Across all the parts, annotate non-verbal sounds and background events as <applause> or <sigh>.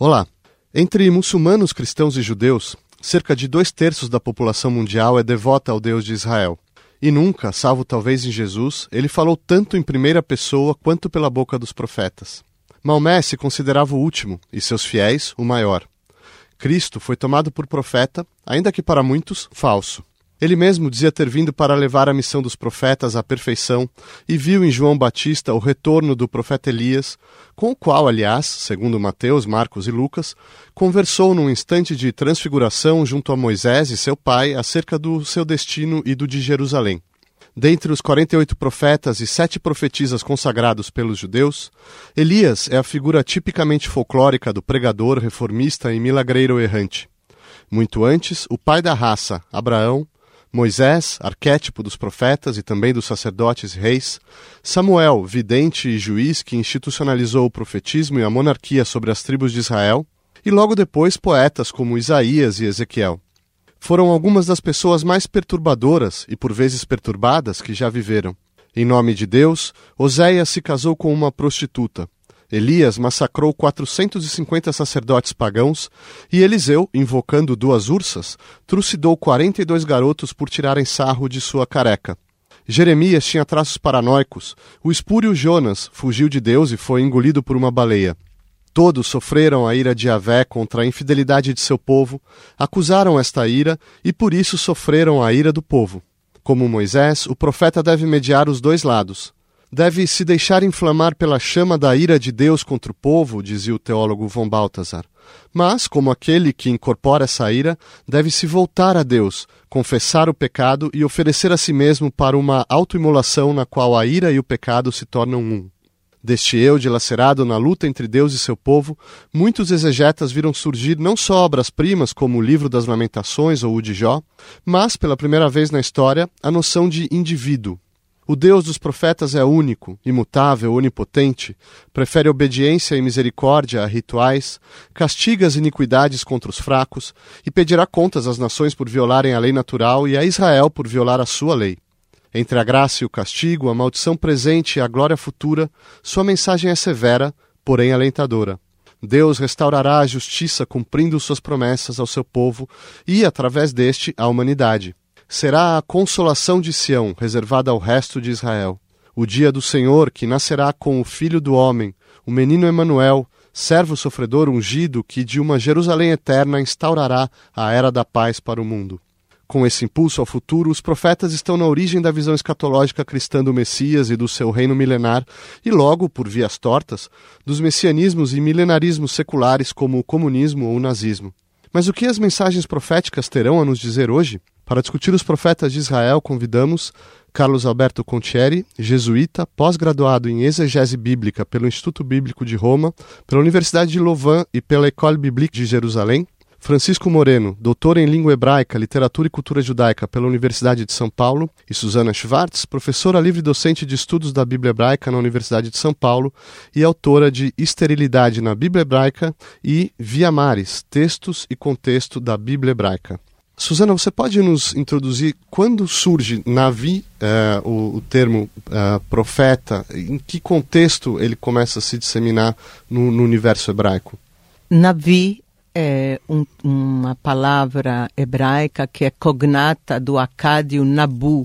Olá! Entre muçulmanos, cristãos e judeus, cerca de dois terços da população mundial é devota ao Deus de Israel. E nunca, salvo talvez em Jesus, ele falou tanto em primeira pessoa quanto pela boca dos profetas. Maomé se considerava o último e seus fiéis o maior. Cristo foi tomado por profeta, ainda que para muitos, falso. Ele mesmo dizia ter vindo para levar a missão dos profetas à perfeição e viu em João Batista o retorno do profeta Elias, com o qual, aliás, segundo Mateus, Marcos e Lucas, conversou num instante de transfiguração junto a Moisés e seu pai acerca do seu destino e do de Jerusalém. Dentre os 48 profetas e sete profetisas consagrados pelos judeus, Elias é a figura tipicamente folclórica do pregador, reformista e milagreiro errante. Muito antes, o pai da raça, Abraão, Moisés, arquétipo dos profetas e também dos sacerdotes e reis, Samuel, vidente e juiz que institucionalizou o profetismo e a monarquia sobre as tribos de Israel, e logo depois poetas como Isaías e Ezequiel. Foram algumas das pessoas mais perturbadoras e por vezes perturbadas que já viveram. Em nome de Deus, Oséias se casou com uma prostituta. Elias massacrou 450 sacerdotes pagãos e Eliseu, invocando duas ursas, trucidou 42 garotos por tirarem sarro de sua careca. Jeremias tinha traços paranoicos. O espúrio Jonas fugiu de Deus e foi engolido por uma baleia. Todos sofreram a ira de Avé contra a infidelidade de seu povo, acusaram esta ira e por isso sofreram a ira do povo. Como Moisés, o profeta deve mediar os dois lados deve se deixar inflamar pela chama da ira de Deus contra o povo, dizia o teólogo von Balthasar. Mas, como aquele que incorpora essa ira, deve se voltar a Deus, confessar o pecado e oferecer a si mesmo para uma autoimolação na qual a ira e o pecado se tornam um. Deste eu dilacerado na luta entre Deus e seu povo, muitos exegetas viram surgir não só obras-primas como o Livro das Lamentações ou o de Jó, mas, pela primeira vez na história, a noção de indivíduo, o Deus dos profetas é único, imutável, onipotente, prefere obediência e misericórdia a rituais, castiga as iniquidades contra os fracos e pedirá contas às nações por violarem a lei natural e a Israel por violar a sua lei. Entre a graça e o castigo, a maldição presente e a glória futura, sua mensagem é severa, porém alentadora. Deus restaurará a justiça cumprindo suas promessas ao seu povo e, através deste, à humanidade será a consolação de Sião, reservada ao resto de Israel. O dia do Senhor, que nascerá com o Filho do Homem, o menino Emanuel, servo sofredor ungido, que de uma Jerusalém eterna instaurará a era da paz para o mundo. Com esse impulso ao futuro, os profetas estão na origem da visão escatológica cristã do Messias e do seu reino milenar, e logo, por vias tortas, dos messianismos e milenarismos seculares como o comunismo ou o nazismo. Mas o que as mensagens proféticas terão a nos dizer hoje? Para discutir os profetas de Israel, convidamos Carlos Alberto Contieri, jesuíta, pós-graduado em exegese bíblica pelo Instituto Bíblico de Roma, pela Universidade de Louvain e pela École Biblique de Jerusalém, Francisco Moreno, doutor em língua hebraica, literatura e cultura judaica pela Universidade de São Paulo, e Susana Schwartz, professora livre-docente de estudos da Bíblia hebraica na Universidade de São Paulo e autora de Esterilidade na Bíblia hebraica e Via Maris, Textos e Contexto da Bíblia hebraica. Suzana, você pode nos introduzir quando surge Navi, uh, o, o, termo uh, profeta, em que contexto ele começa a se disseminar no, no universo hebraico? Navi é um, uma palavra hebraica que é cognata do acádio Nabu,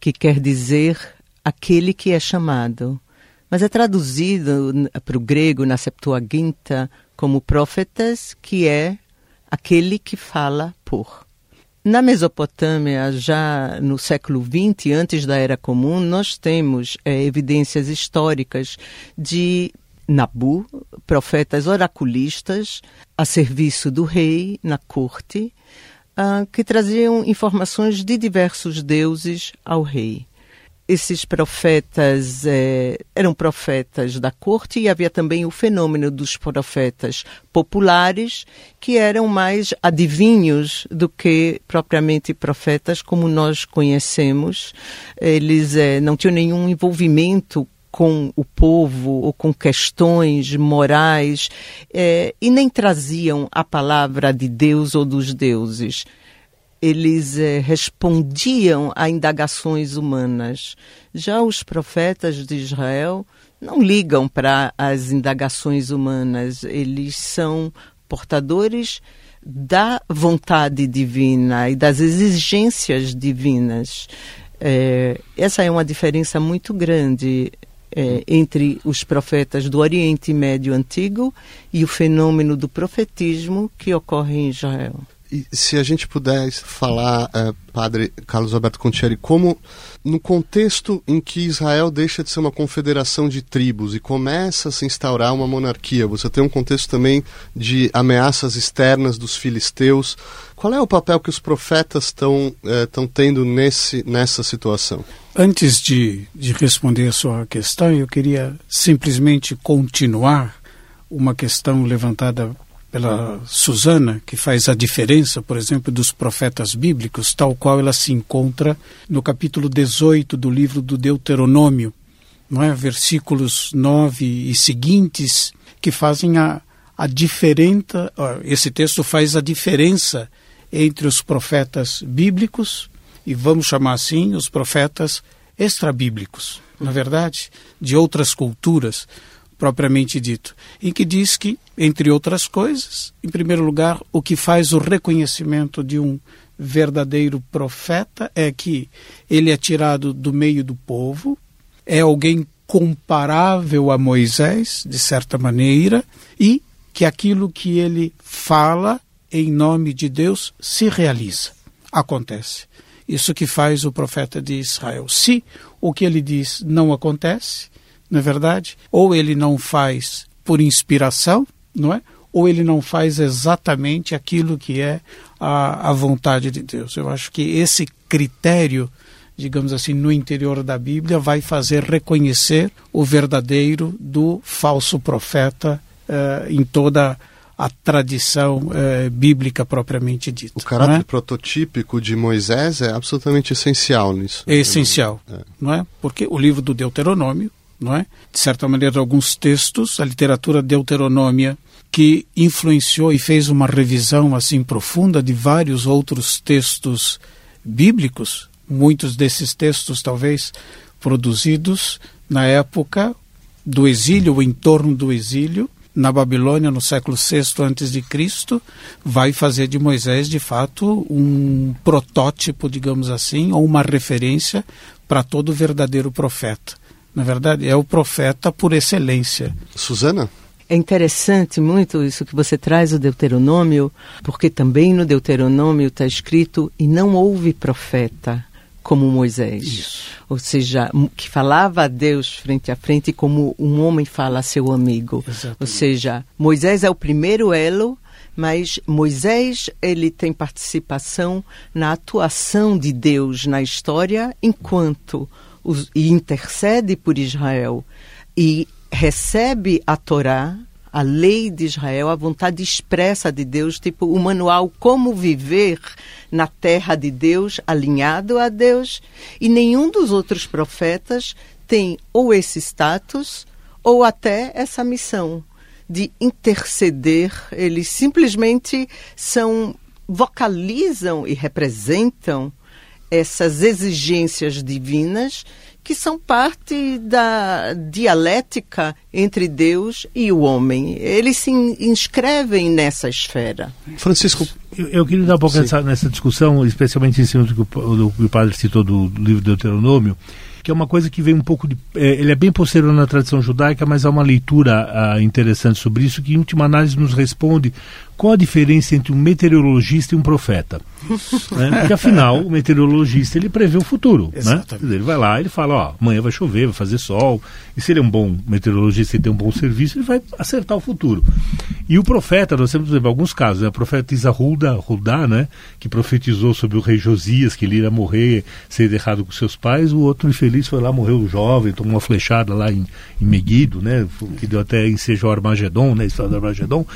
que quer dizer aquele que é chamado. Mas é traduzido para o grego na Septuaginta como profetas, que é aquele que fala por. Na Mesopotâmia, já no século XX, antes da Era Comum, nós temos é, evidências históricas de Nabu, profetas oraculistas a serviço do rei na corte, uh, que traziam informações de diversos deuses ao rei esses profetas eh, eram profetas da corte e havia também o fenômeno dos profetas populares, que eram mais adivinhos do que propriamente profetas como nós conhecemos. Eles eh, não tinham nenhum envolvimento com o povo ou com questões morais eh, e nem traziam a palavra de Deus ou dos deuses eles eh, respondiam a indagações humanas. Já os profetas de Israel não ligam para as indagações humanas, eles são portadores da vontade divina e das exigências divinas. É, essa é uma diferença muito grande é, entre os profetas do Oriente Médio Antigo e o fenômeno do profetismo que ocorre em Israel. E se a gente puder falar, é, Padre Carlos Alberto Contieri, como no contexto em que Israel deixa de ser uma confederação de tribos e começa a se instaurar uma monarquia, você tem um contexto também de ameaças externas dos filisteus. Qual é o papel que os profetas estão é, tendo nesse, nessa situação? Antes de, de responder a sua questão, eu queria simplesmente continuar uma questão levantada pela Susana, que faz a diferença, por exemplo, dos profetas bíblicos, tal qual ela se encontra no capítulo 18 do livro do Deuteronômio, não é? versículos 9 e seguintes, que fazem a, a diferença, esse texto faz a diferença entre os profetas bíblicos e vamos chamar assim os profetas extrabíblicos, na verdade, de outras culturas, propriamente dito, em que diz que, entre outras coisas, em primeiro lugar, o que faz o reconhecimento de um verdadeiro profeta é que ele é tirado do meio do povo, é alguém comparável a Moisés, de certa maneira, e que aquilo que ele fala em nome de Deus se realiza, acontece. Isso que faz o profeta de Israel. Se o que ele diz não acontece, não é verdade? Ou ele não faz por inspiração, não é? Ou ele não faz exatamente aquilo que é a, a vontade de Deus. Eu acho que esse critério, digamos assim, no interior da Bíblia, vai fazer reconhecer o verdadeiro do falso profeta uh, em toda a tradição uh, bíblica propriamente dita. O caráter é? prototípico de Moisés é absolutamente essencial nisso. É essencial, é. não é? Porque o livro do Deuteronômio não é? De certa maneira, alguns textos, a literatura deuteronômia, que influenciou e fez uma revisão assim profunda de vários outros textos bíblicos, muitos desses textos talvez produzidos na época do exílio, ou em torno do exílio, na Babilônia no século VI antes de Cristo, vai fazer de Moisés de fato um protótipo, digamos assim, ou uma referência para todo verdadeiro profeta na verdade, é o profeta por excelência. Susana? É interessante muito isso que você traz o Deuteronômio, porque também no Deuteronômio está escrito: e não houve profeta como Moisés. Isso. Ou seja, que falava a Deus frente a frente como um homem fala a seu amigo. Exatamente. Ou seja, Moisés é o primeiro elo mas Moisés ele tem participação na atuação de Deus na história enquanto os, e intercede por Israel e recebe a Torá, a lei de Israel, a vontade expressa de Deus, tipo o manual como viver na terra de Deus, alinhado a Deus, e nenhum dos outros profetas tem ou esse status ou até essa missão de interceder, eles simplesmente são vocalizam e representam essas exigências divinas que são parte da dialética entre Deus e o homem. Eles se inscrevem nessa esfera. Francisco. Eu, eu queria dar um pouco nessa, nessa, discussão, especialmente em cima do que o, do que o padre citou do, do livro Deuteronômio, que é uma coisa que vem um pouco de. É, ele é bem posterior na tradição judaica, mas há uma leitura ah, interessante sobre isso, que em última análise nos responde qual a diferença entre um meteorologista e um profeta. né? Porque afinal, o meteorologista ele prevê o futuro. Né? Ele vai lá, ele fala, ó, amanhã vai chover, vai fazer sol. E se ele é um bom meteorologista e tem um bom serviço, ele vai acertar o futuro. E o profeta, nós temos exemplo, alguns casos, né? a profetisa Hulda, Hulda, né? que profetizou sobre o rei Josias, que ele iria morrer, ser errado com seus pais, o outro infeliz foi lá, morreu jovem, tomou uma flechada lá em, em Meguido, né? que deu até ensejou Armagedon, né? história do Armagedon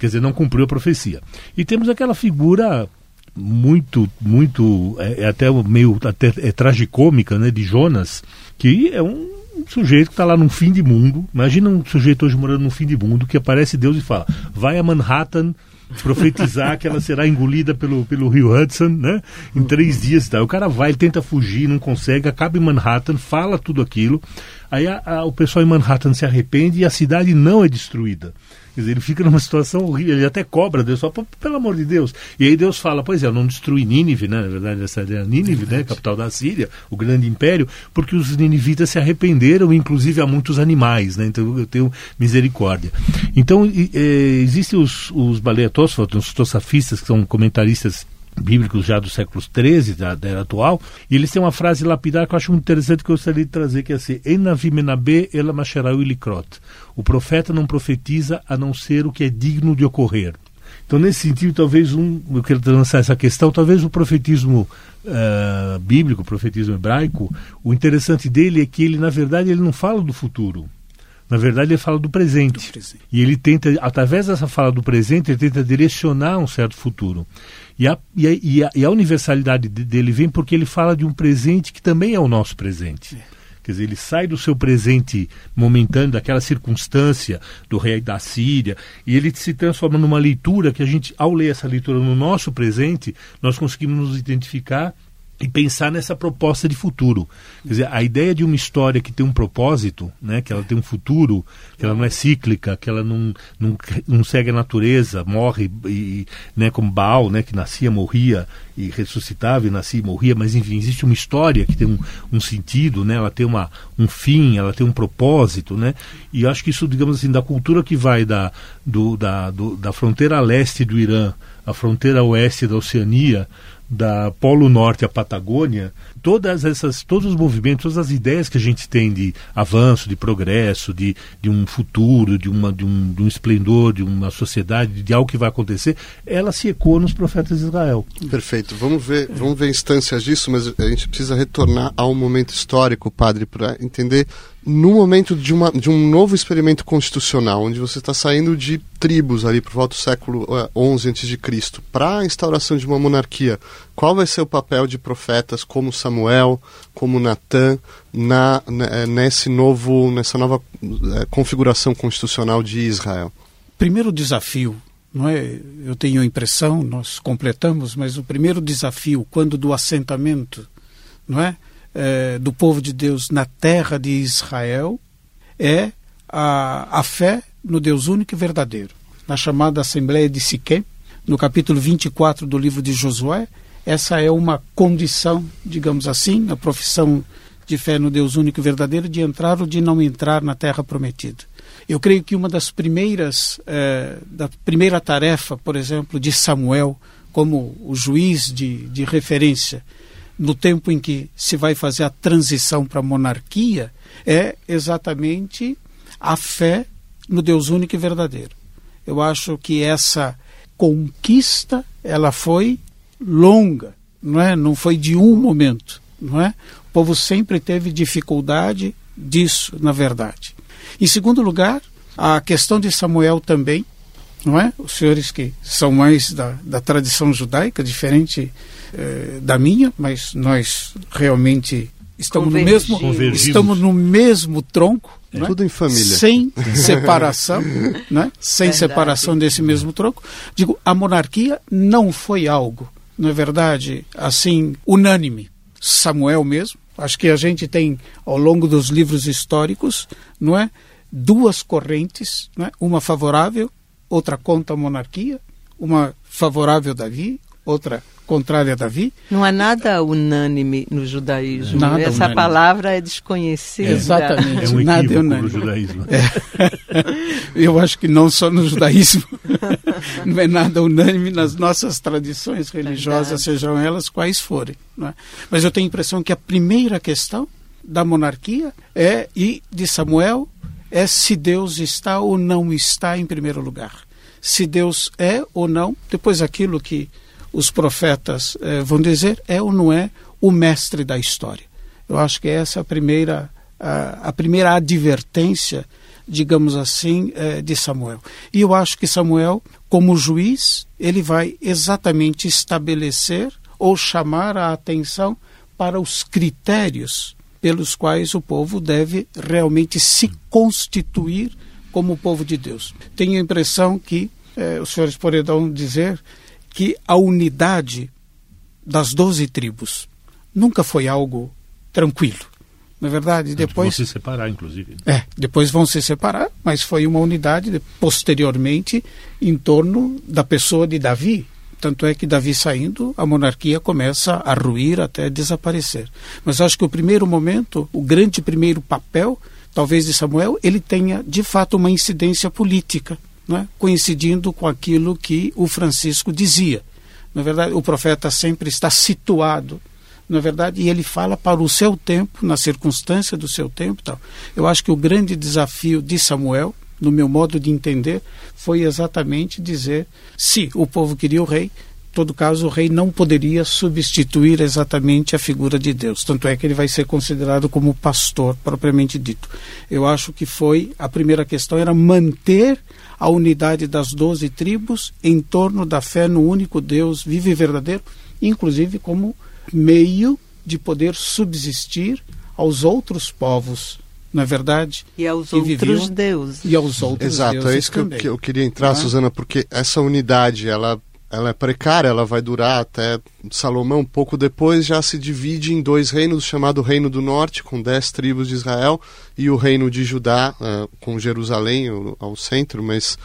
quer dizer, não cumpriu a profecia. E temos aquela figura muito, muito, é, é até meio até, é tragicômica, né, de Jonas, que é um sujeito que está lá num fim de mundo. Imagina um sujeito hoje morando num fim de mundo que aparece Deus e fala: vai a Manhattan profetizar que ela será engolida pelo, pelo rio Hudson, né? Em três dias tal. O cara vai, tenta fugir, não consegue, acaba em Manhattan, fala tudo aquilo. Aí a, a, o pessoal em Manhattan se arrepende e a cidade não é destruída. Quer dizer, ele fica numa situação horrível, ele até cobra Deus, só pelo amor de Deus. E aí Deus fala, pois é, eu não destruí Nínive, né? Na verdade, essa é a Nínive, né? Capital da Síria, o grande império, porque os ninivitas se arrependeram, inclusive há muitos animais, né? Então eu tenho misericórdia. Então, e, e, existem os, os baleatosfos, os tosafistas, que são comentaristas bíblicos já do século XIII, da, da, era atual, e eles têm uma frase lapidar que eu acho muito interessante que eu gostaria de trazer, que é assim, ela. O profeta não profetiza a não ser o que é digno de ocorrer. Então, nesse sentido, talvez um, eu quero lançar essa questão, talvez o profetismo uh, bíblico, o profetismo hebraico, o interessante dele é que ele, na verdade, ele não fala do futuro. Na verdade, ele fala do presente. do presente. E ele tenta, através dessa fala do presente, ele tenta direcionar um certo futuro. E a, e a, e a, e a universalidade dele vem porque ele fala de um presente que também é o nosso presente. É. Quer dizer, ele sai do seu presente momentâneo, daquela circunstância do rei da Síria, e ele se transforma numa leitura que a gente, ao ler essa leitura no nosso presente, nós conseguimos nos identificar e pensar nessa proposta de futuro. Quer dizer, a ideia de uma história que tem um propósito, né, que ela tem um futuro, que ela não é cíclica, que ela não, não, não segue a natureza, morre, e, né, como Baal, né, que nascia, morria e ressuscitava, e nascia e morria, mas enfim, existe uma história que tem um, um sentido, né, ela tem uma, um fim, ela tem um propósito, né, e acho que isso, digamos assim, da cultura que vai da, do, da, do, da fronteira leste do Irã à fronteira oeste da Oceania, da Polo Norte à Patagônia, todas essas, todos os movimentos, todas as ideias que a gente tem de avanço, de progresso, de, de um futuro, de, uma, de, um, de um esplendor, de uma sociedade, de algo que vai acontecer, ela se ecoa nos profetas de Israel. Perfeito. Vamos ver, vamos ver instâncias disso, mas a gente precisa retornar ao momento histórico, padre, para entender no momento de, uma, de um novo experimento constitucional, onde você está saindo de tribos ali por volta do século XI a.C., para a instauração de uma monarquia, qual vai ser o papel de profetas como Samuel, como Natan, na, eh, nesse novo, nessa nova é, configuração constitucional de Israel? Primeiro desafio, não é? Eu tenho a impressão, nós completamos, mas o primeiro desafio, quando do assentamento, não é? é, do povo de Deus na terra de Israel é a, a fé no Deus único e verdadeiro. Na chamada Assembleia de Siquém, no capítulo 24 do livro de Josué, essa é uma condição, digamos assim, a profissão de fé no Deus único e verdadeiro, de entrar ou de não entrar na terra prometida. Eu creio que uma das primeiras, eh, da primeira tarefa, por exemplo, de Samuel, como o juiz de, de referência, no tempo em que se vai fazer a transição para a monarquia, é exatamente a fé no Deus único e verdadeiro. Eu acho que essa conquista ela foi longa, não é? Não foi de um momento, não é? O povo sempre teve dificuldade disso, na verdade. Em segundo lugar, a questão de Samuel também, não é? Os senhores que são mais da, da tradição judaica, diferente eh, da minha, mas nós realmente estamos no mesmo estamos no mesmo tronco, é. Né? tudo em família, sem separação, né? Sem verdade. separação desse mesmo tronco. Digo, a monarquia não foi algo, não é verdade, assim unânime. Samuel mesmo, acho que a gente tem ao longo dos livros históricos, não é, duas correntes, é? Uma favorável, outra contra a monarquia, uma favorável a Davi, outra contrária a Davi. Não há nada unânime no judaísmo. Nada Essa unânime. palavra é desconhecida. Exatamente. É um nada é unânime. no judaísmo. É. <laughs> Eu acho que não só no judaísmo. <laughs> não é nada unânime nas nossas tradições religiosas, Verdade. sejam elas quais forem. É? Mas eu tenho a impressão que a primeira questão da monarquia é e de Samuel é se Deus está ou não está em primeiro lugar. Se Deus é ou não, depois aquilo que os profetas eh, vão dizer é ou não é o mestre da história. Eu acho que essa é a primeira, a, a primeira advertência, digamos assim, eh, de Samuel. E eu acho que Samuel, como juiz, ele vai exatamente estabelecer ou chamar a atenção para os critérios pelos quais o povo deve realmente se constituir como povo de Deus. Tenho a impressão que eh, os senhores poderão dizer que a unidade das doze tribos nunca foi algo tranquilo. Na é verdade, depois vão se separar, inclusive. É, depois vão se separar, mas foi uma unidade posteriormente em torno da pessoa de Davi. Tanto é que Davi saindo, a monarquia começa a ruir até desaparecer. Mas acho que o primeiro momento, o grande primeiro papel, talvez de Samuel, ele tenha de fato uma incidência política, é? coincidindo com aquilo que o Francisco dizia. Na verdade, o profeta sempre está situado na verdade, e ele fala para o seu tempo, na circunstância do seu tempo, tal. Eu acho que o grande desafio de Samuel, no meu modo de entender, foi exatamente dizer se o povo queria o rei, todo caso, o rei não poderia substituir exatamente a figura de Deus. Tanto é que ele vai ser considerado como pastor, propriamente dito. Eu acho que foi a primeira questão era manter a unidade das doze tribos em torno da fé no único Deus vivo e verdadeiro, inclusive como meio de poder subsistir aos outros povos, não é verdade? E aos outros viviam, deuses. E aos outros Exato, deuses é isso que eu, que eu, queria entrar, é? Suzana, porque essa unidade, ela, ela é precária, ela vai durar até Salomão. Pouco depois já se divide em dois reinos, chamado Reino do Norte, com dez tribos de Israel, e o Reino de Judá, uh, com Jerusalém ao, centro, mas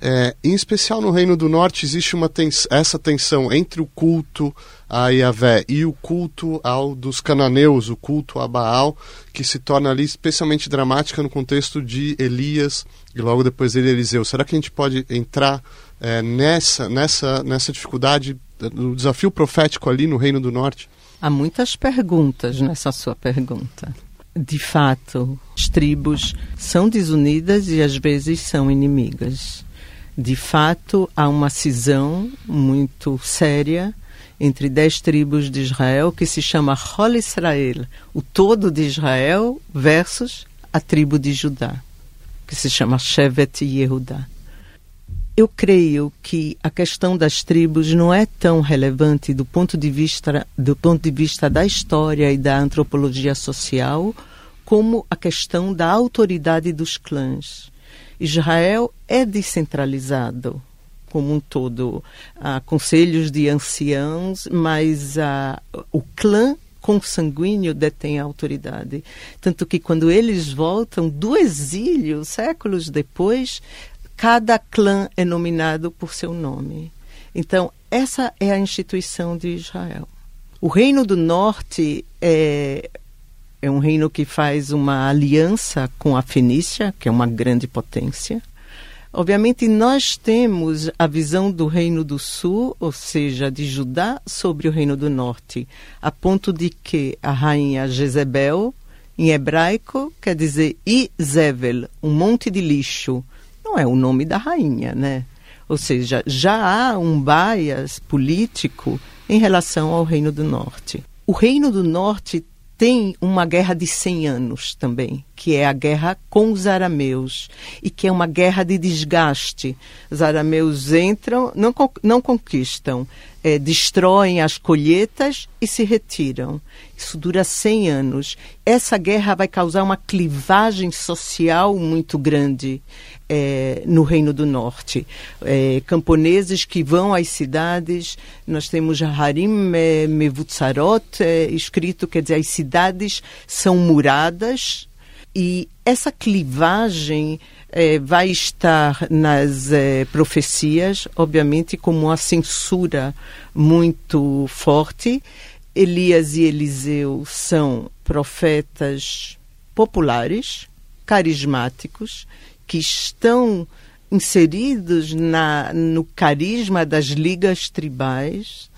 é, em especial no Reino do Norte existe uma essa tensão entre o culto a Yahvé e o culto ao dos cananeus, o culto a Baal, que se torna ali especialmente dramática no contexto de Elias e logo depois dele Eliseu. Será que a gente pode entrar é, nessa, nessa, nessa dificuldade, no desafio profético ali no Reino do Norte? Há muitas perguntas nessa sua pergunta. De fato, as tribos são desunidas e às vezes são inimigas de fato, há uma cisão muito séria entre dez tribos de Israel que se chama Hol Israel, o todo de Israel versus a tribo de Judá, que se chama Shevet Yehudá. Eu creio que a questão das tribos não é tão relevante do ponto de vista do ponto de vista da história e da antropologia social como a questão da autoridade dos clãs. Israel é descentralizado como um todo. Há conselhos de anciãos, mas o clã consanguíneo detém a autoridade. Tanto que quando eles voltam do exílio, séculos depois, cada clã é nominado por seu nome. Então, essa é a instituição de Israel. O Reino do Norte é é um reino que faz uma aliança com a Fenícia, que é uma grande potência. Obviamente, nós temos a visão do Reino do Sul, ou seja, de Judá, sobre o Reino do Norte, a ponto de que a rainha Jezebel, em hebraico, quer dizer Izevel, um monte de lixo. Não é o nome da rainha, né? Ou seja, já há um bias político em relação ao Reino do Norte. O Reino do Norte tem uma guerra de 100 anos também, que é a guerra com os arameus, e que é uma guerra de desgaste. Os arameus entram, não, não conquistam, é, destroem as colheitas e se retiram. Isso dura 100 anos. Essa guerra vai causar uma clivagem social muito grande é, no Reino do Norte. É, camponeses que vão às cidades, nós temos Harim Mevutzarot, é, escrito, quer dizer, as cidades são muradas e essa clivagem é, vai estar nas é, profecias, obviamente, como uma censura muito forte. Elias e Eliseu são profetas populares, carismáticos, que estão inseridos na, no carisma das ligas tribais.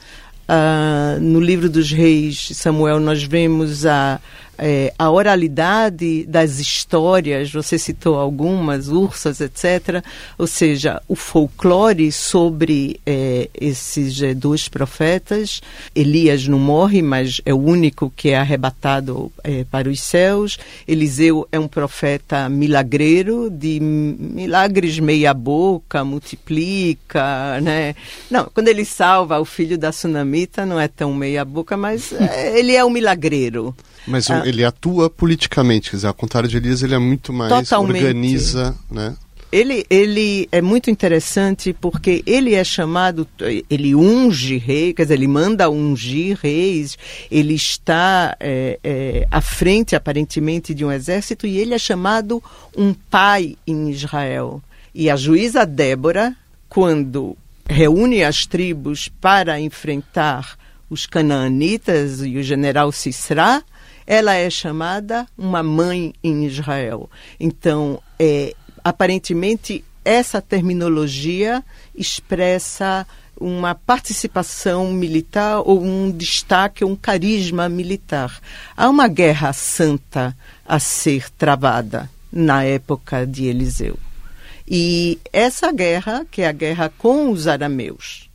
Uh, no livro dos reis, Samuel, nós vemos a é, a oralidade das histórias, você citou algumas, ursas, etc. Ou seja, o folclore sobre é, esses é, dois profetas. Elias não morre, mas é o único que é arrebatado é, para os céus. Eliseu é um profeta milagreiro, de milagres meia-boca, multiplica, né? Não, quando ele salva o filho da sunamita, não é tão meia-boca, mas é, ele é um milagreiro. Mas ah, ele atua politicamente, quer dizer, ao contrário de Elias, ele é muito mais totalmente. organiza, né? Ele, ele é muito interessante porque ele é chamado, ele unge rei, quer dizer, ele manda ungir reis, ele está é, é, à frente, aparentemente, de um exército e ele é chamado um pai em Israel. E a juíza Débora, quando reúne as tribos para enfrentar os canaanitas e o general Sisra, ela é chamada uma mãe em Israel. Então, é, aparentemente, essa terminologia expressa uma participação militar ou um destaque, um carisma militar. Há uma guerra santa a ser travada na época de Eliseu. E essa guerra, que é a guerra com os arameus,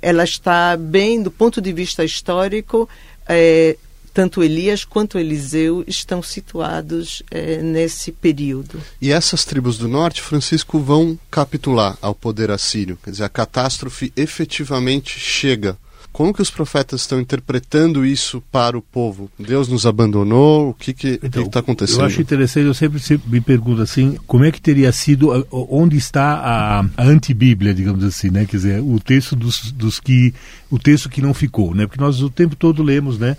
ela está bem, do ponto de vista histórico, é, tanto Elias quanto Eliseu estão situados é, nesse período. E essas tribos do norte, Francisco, vão capitular ao poder assírio. Quer dizer, a catástrofe efetivamente chega. Como que os profetas estão interpretando isso para o povo? Deus nos abandonou? O que está que, então, tá acontecendo? Eu acho interessante, eu sempre, sempre, me pergunto assim, como é que teria sido, onde está a, a antibíblia, digamos assim, né? Quer dizer, o texto dos, dos que, o texto que não ficou, né? Porque nós o tempo todo lemos, né?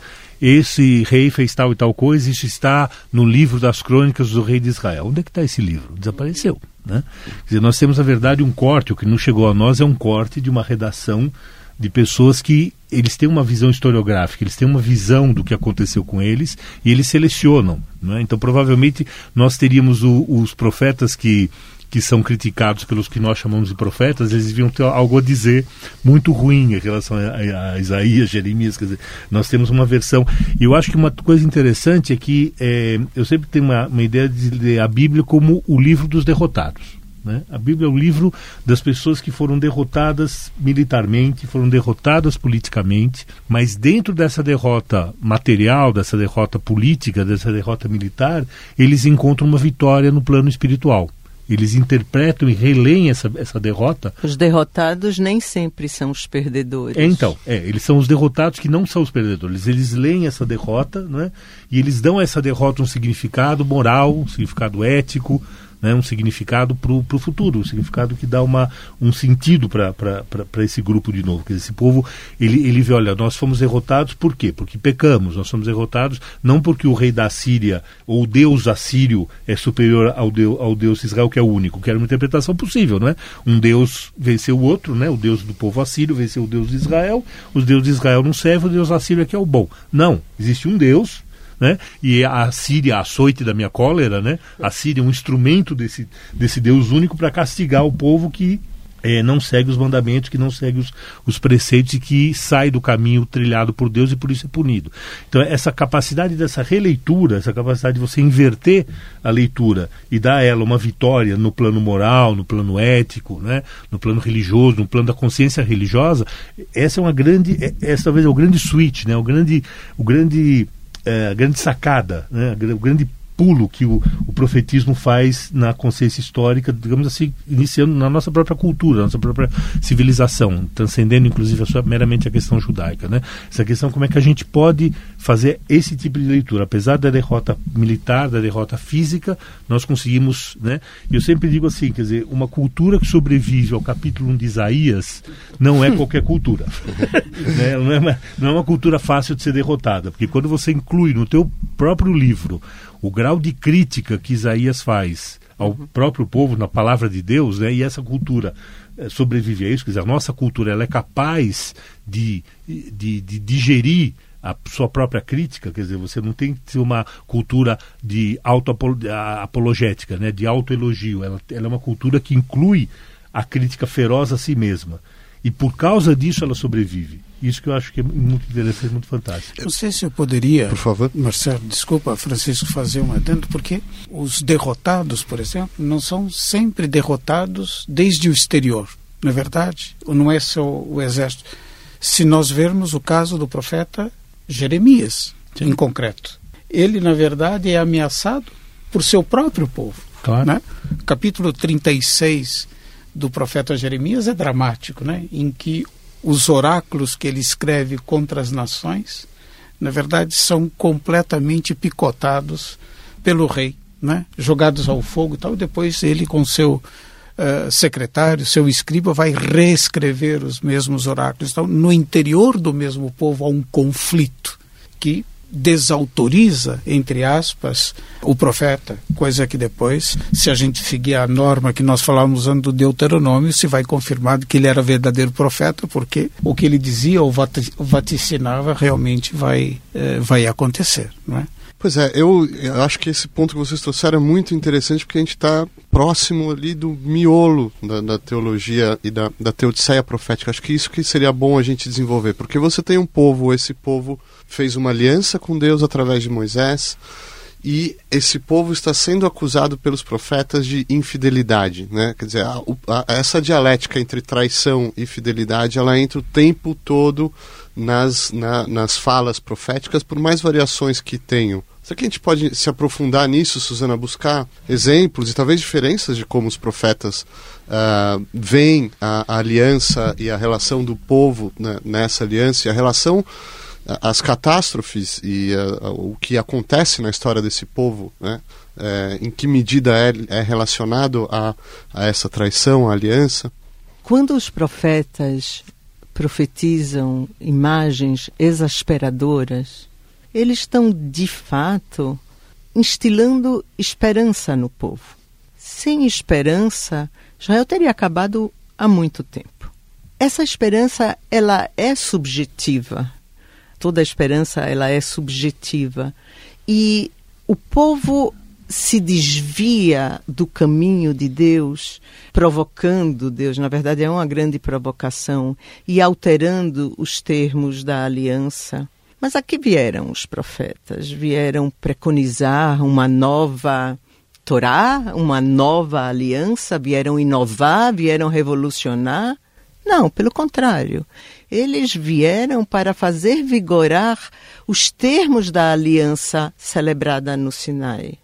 Esse rei fez tal e tal coisa, isso está no livro das crônicas do rei de Israel. Onde é que está esse livro? Desapareceu. Né? Quer dizer, nós temos, na verdade, um corte, o que não chegou a nós é um corte de uma redação de pessoas que eles têm uma visão historiográfica, eles têm uma visão do que aconteceu com eles e eles selecionam. Né? Então, provavelmente, nós teríamos o, os profetas que que são criticados pelos que nós chamamos de profetas, eles deviam ter algo a dizer muito ruim em relação a, a, Isaías, Jeremias, quer dizer, nós temos uma versão. E eu acho que uma coisa interessante é que é, eu sempre tenho uma, uma ideia de ler a Bíblia como o livro dos derrotados. Né? A Bíblia é o livro das pessoas que foram derrotadas militarmente, foram derrotadas politicamente, mas dentro dessa derrota material, dessa derrota política, dessa derrota militar, eles encontram uma vitória no plano espiritual eles interpretam e releem essa, essa derrota. Os derrotados nem sempre são os perdedores. É, então, é, eles são os derrotados que não são os perdedores. Eles leem essa derrota né, e eles dão a essa derrota um significado moral, um significado ético, né, um significado para o futuro, um significado que dá uma, um sentido para esse grupo de novo. Quer dizer, esse povo, ele, ele vê, olha, nós fomos derrotados por quê? Porque pecamos, nós somos derrotados não porque o rei da Síria ou o deus assírio é superior ao deus, ao deus Israel, que é o único, que era uma interpretação possível, não é? Um deus venceu o outro, né? o deus do povo assírio venceu o deus de Israel, os deuses de Israel não servem, o deus assírio é que é o bom. Não, existe um deus né? E a Síria, a açoite da minha cólera, né? A Síria é um instrumento desse, desse Deus único para castigar o povo que é, não segue os mandamentos, que não segue os, os preceitos e que sai do caminho trilhado por Deus e por isso é punido. Então, essa capacidade dessa releitura, essa capacidade de você inverter a leitura e dar a ela uma vitória no plano moral, no plano ético, né, no plano religioso, no plano da consciência religiosa, essa é uma grande, é, essa talvez é o grande switch, né, o grande, o grande é, a grande sacada, né, o grande pulo que o, o, profetismo faz na consciência histórica, digamos assim, iniciando na nossa própria cultura, na nossa própria civilização, transcendendo inclusive a sua, meramente a questão judaica. Né? Essa questão como é que a gente pode fazer esse tipo de leitura. Apesar da derrota militar, da derrota física, nós conseguimos. Né? Eu sempre digo assim, quer dizer, uma cultura que sobrevive ao capítulo 1 de Isaías não é qualquer cultura. <laughs> né? não, é uma, não é uma cultura fácil de ser derrotada, porque quando você inclui no teu próprio livro o grau de crítica que Isaías faz ao uhum. próprio povo na palavra de Deus, né, e essa cultura é, sobrevive a isso, quer dizer, a nossa cultura ela é capaz de, de, de digerir a sua própria crítica, quer dizer, você não tem que ter uma cultura de auto-apologética, né, de autoelogio, ela, ela é uma cultura que inclui a crítica feroz a si mesma. E por causa disso ela sobrevive. Isso que eu acho que é muito interessante, muito fantástico. Não sei se eu poderia, por favor, Marcelo, desculpa, Francisco, fazer um adendo, porque os derrotados, por exemplo, não são sempre derrotados desde o exterior, não é verdade? Ou não é só o exército. Se nós vermos o caso do profeta Jeremias, Sim. em concreto, ele, na verdade, é ameaçado por seu próprio povo. Claro. Né? Capítulo 36 do profeta Jeremias é dramático, né? em que os oráculos que ele escreve contra as nações na verdade, são completamente picotados pelo rei, né? jogados ao fogo e tal. Depois ele, com seu uh, secretário, seu escriba, vai reescrever os mesmos oráculos. Então, no interior do mesmo povo há um conflito que desautoriza, entre aspas, o profeta, coisa que depois, se a gente seguir a norma que nós falávamos antes do Deuteronômio, se vai confirmado que ele era verdadeiro profeta, porque o que ele dizia ou vaticinava realmente vai, eh, vai acontecer, não é? Pois é, eu, acho que esse ponto que vocês trouxeram é muito interessante porque a gente está próximo ali do miolo da, da teologia e da, da teodiceia profética. Acho que isso que seria bom a gente desenvolver, porque você tem um povo, esse povo fez uma aliança com Deus através de Moisés, e esse povo está sendo acusado pelos profetas de infidelidade, né? Quer dizer, a, a, essa dialética entre traição e fidelidade, ela entra o tempo todo nas, na, nas falas proféticas, por mais variações que tenham. Será que a gente pode se aprofundar nisso, Suzana, buscar exemplos e talvez diferenças de como os profetas uh, veem a, a, aliança e a relação do povo né, nessa aliança e a relação, as catástrofes e o que acontece na história desse povo, né? É, em que medida é, é relacionado a, a essa traição, a aliança? Quando os profetas profetizam imagens exasperadoras, eles estão de fato instilando esperança no povo. Sem esperança, Israel teria acabado há muito tempo. Essa esperança, ela é subjetiva. Toda esperança, ela é subjetiva. E o povo se desvia do caminho de Deus, provocando Deus, na verdade é uma grande provocação, e alterando os termos da aliança. Mas aqui vieram os profetas, vieram preconizar uma nova Torá, uma nova aliança, vieram inovar, vieram revolucionar. Não, pelo contrário. Eles vieram para fazer vigorar os termos da aliança celebrada no Sinai.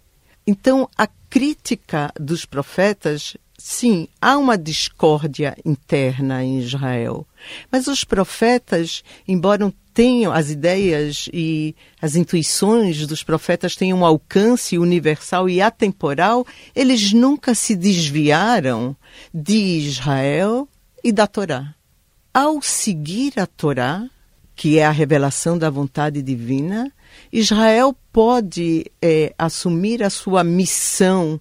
Então, a crítica dos profetas, sim, há uma discórdia interna em Israel. Mas os profetas, embora tenham as ideias e as intuições dos profetas tenham um alcance universal e atemporal, eles nunca se desviaram de Israel e da Torá. Ao seguir a Torá, que é a revelação da vontade divina, Israel pode é, assumir a sua missão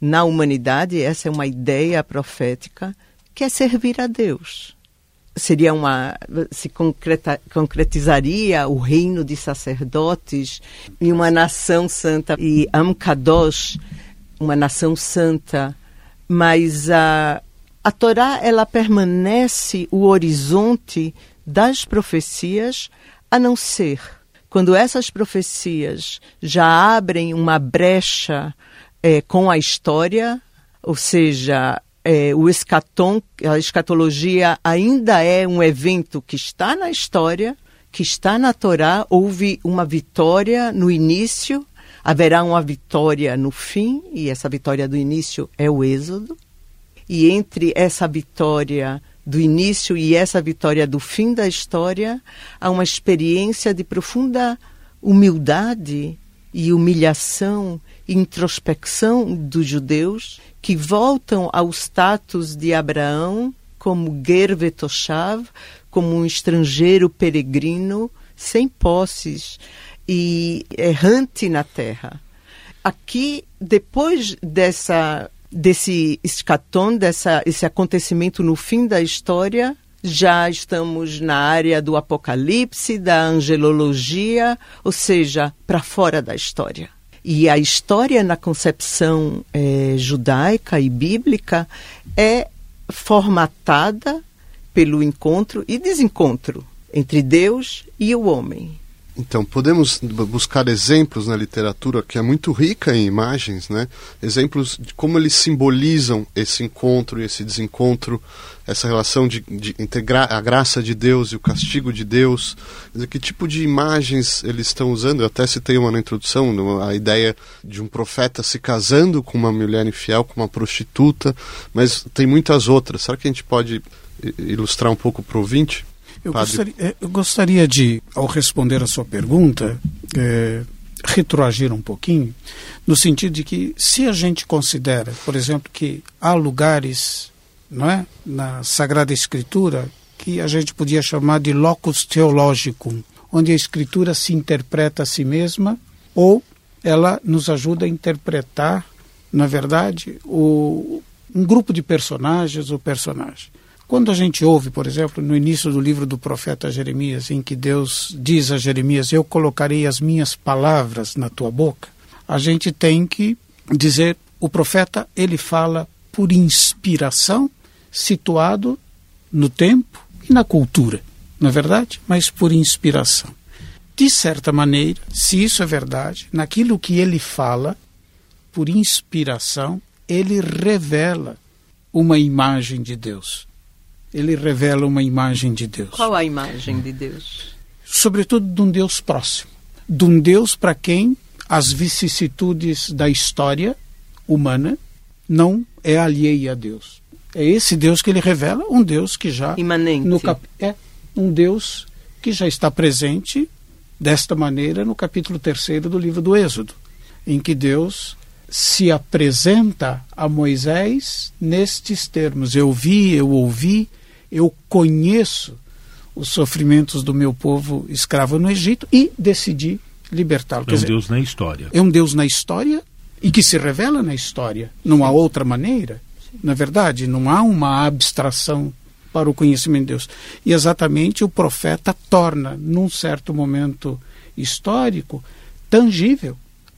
na humanidade, essa é uma ideia profética, que é servir a Deus. Seria uma se concreta, concretizaria o reino de sacerdotes e uma nação santa e Amkadosh, uma nação santa, mas a a Torá ela permanece o horizonte das profecias, a não ser quando essas profecias já abrem uma brecha é, com a história, ou seja, é, o escatom, a escatologia ainda é um evento que está na história, que está na Torá. Houve uma vitória no início, haverá uma vitória no fim, e essa vitória do início é o Êxodo. E entre essa vitória do início e essa vitória do fim da história, há uma experiência de profunda humildade e humilhação introspecção dos judeus que voltam ao status de Abraão como Ger Vetoshav, como um estrangeiro peregrino, sem posses e errante na terra. Aqui, depois dessa desse escatom, dessa esse acontecimento no fim da história, já estamos na área do apocalipse, da angelologia, ou seja, para fora da história. E a história na concepção é, judaica e bíblica é formatada pelo encontro e desencontro entre Deus e o homem. Então, podemos buscar exemplos na literatura que é muito rica em imagens, né? Exemplos de como eles simbolizam esse encontro e esse desencontro, essa relação de, de integrar a graça de Deus e o castigo de Deus. Dizer, que tipo de imagens eles estão usando? Eu até citei uma na introdução, a ideia de um profeta se casando com uma mulher infiel, com uma prostituta, mas tem muitas outras. Será que a gente pode ilustrar um pouco para o ouvinte? Eu gostaria, é, eu gostaria, de, ao responder a sua pergunta, é, retroagir um pouquinho, no sentido de que se a gente considera, por exemplo, que há lugares não é, na Sagrada Escritura que a gente podia chamar de locus theologicum, onde a Escritura se interpreta a si mesma ou ela nos ajuda a interpretar, na verdade, o, um grupo de personagens ou personagem. Quando a gente ouve, por exemplo, no início do livro do profeta Jeremias, em que Deus diz a Jeremias: Eu colocarei as minhas palavras na tua boca, a gente tem que dizer: o profeta ele fala por inspiração, situado no tempo e na cultura, não é verdade? Mas por inspiração. De certa maneira, se isso é verdade, naquilo que ele fala, por inspiração, ele revela uma imagem de Deus. Ele revela uma imagem de Deus. Qual a imagem de Deus? Sobretudo de um Deus próximo. De um Deus para quem as vicissitudes da história humana não é alheia a Deus. É esse Deus que ele revela, um Deus que já imanente. No cap... É um Deus que já está presente desta maneira no capítulo 3 do livro do Êxodo, em que Deus se apresenta a Moisés nestes termos: Eu vi, eu ouvi, eu conheço os sofrimentos do meu povo escravo no Egito e decidi libertá-lo. É um dizer, Deus na história. É um Deus na história e que se revela na história. Não há outra maneira. Na verdade, não há uma abstração para o conhecimento de Deus. E exatamente o profeta torna, num certo momento histórico, tangível,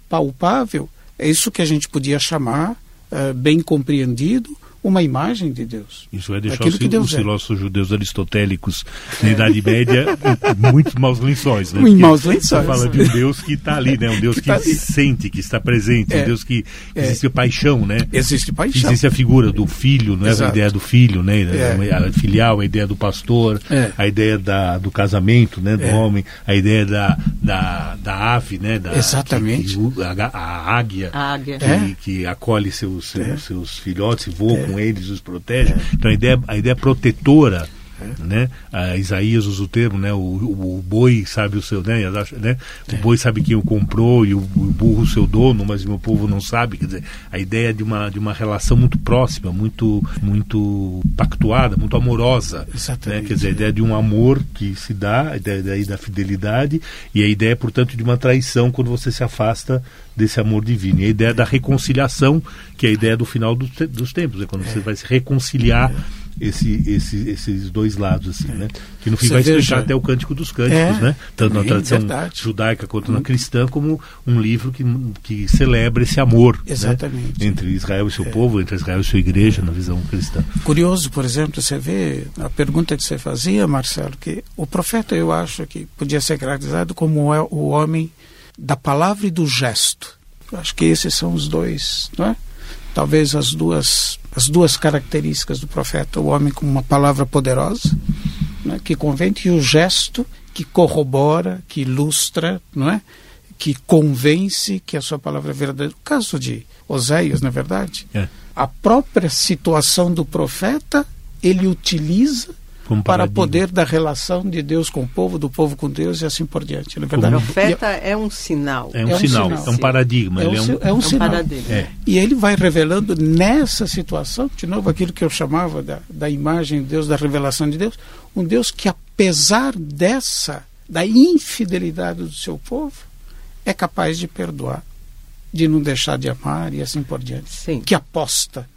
palpável, é isso que a gente podia chamar, uh, bem compreendido, uma imagem de Deus. Isso é deixar os, os é. filósofos judeus aristotélicos na Idade Média em <laughs> muitos maus lençóis. Né? Em maus lençóis. Você fala de um Deus que está ali, né? um Deus que, que tá sente, que está presente, é. um Deus que é. existe paixão. Né? Existe paixão. Existe a figura do filho, não é? a ideia do filho, né? É. a filial, a ideia do pastor, é. a ideia da, do casamento né? do é. homem, a ideia da, da, da ave, né? da, Exatamente. Que, que, a, a, águia, a águia. Que, que acolhe seus, seus, seus filhotes e voa com eles, os protege. Então a ideia, a ideia protetora né? A Isaías usa o termo, né? O, o, o boi sabe o seu, né? né? O boi sabe quem o comprou e o, o burro o seu dono, mas o meu povo não sabe. Quer dizer, a ideia de uma, de uma relação muito próxima, muito, muito pactuada, muito amorosa. Né? Quer dizer, a ideia de um amor que se dá, a ideia da fidelidade e a ideia, portanto, de uma traição quando você se afasta desse amor divino. E a ideia da reconciliação, que é a ideia do final do, dos tempos, é quando você vai se reconciliar é esse, esse, esses dois lados, assim, né? Que no fim Você vai veja, explicar até o Cântico dos Cânticos, é, né? Tanto na tradição verdade. judaica quanto na hum. cristã, como um livro que, que celebra esse amor né? entre Israel e seu é. povo, entre Israel e sua igreja, na visão cristã. Curioso, por exemplo, você vê a pergunta que você fazia, Marcelo, que o profeta, eu acho que podia ser caracterizado como é o homem da palavra e do gesto. Eu acho que esses são os dois, não é? Talvez as duas as duas características do profeta o homem com uma palavra poderosa né, que convence e o gesto que corrobora que ilustra não é? Que convence que a sua palavra é verdadeira. O caso de Oséias na é verdade? É. a própria situação do profeta ele utiliza para poder da relação de Deus com o povo, do povo com Deus e assim por diante. É verdade? O profeta é um sinal. É um, é um sinal, sinal, é um paradigma. É um, é um, é um sinal. É. E ele vai revelando nessa situação, de novo, aquilo que eu chamava da, da imagem de Deus, da revelação de Deus, um Deus que, apesar dessa, da infidelidade do seu povo, é capaz de perdoar, de não deixar de amar e assim por diante. Sim. Que aposta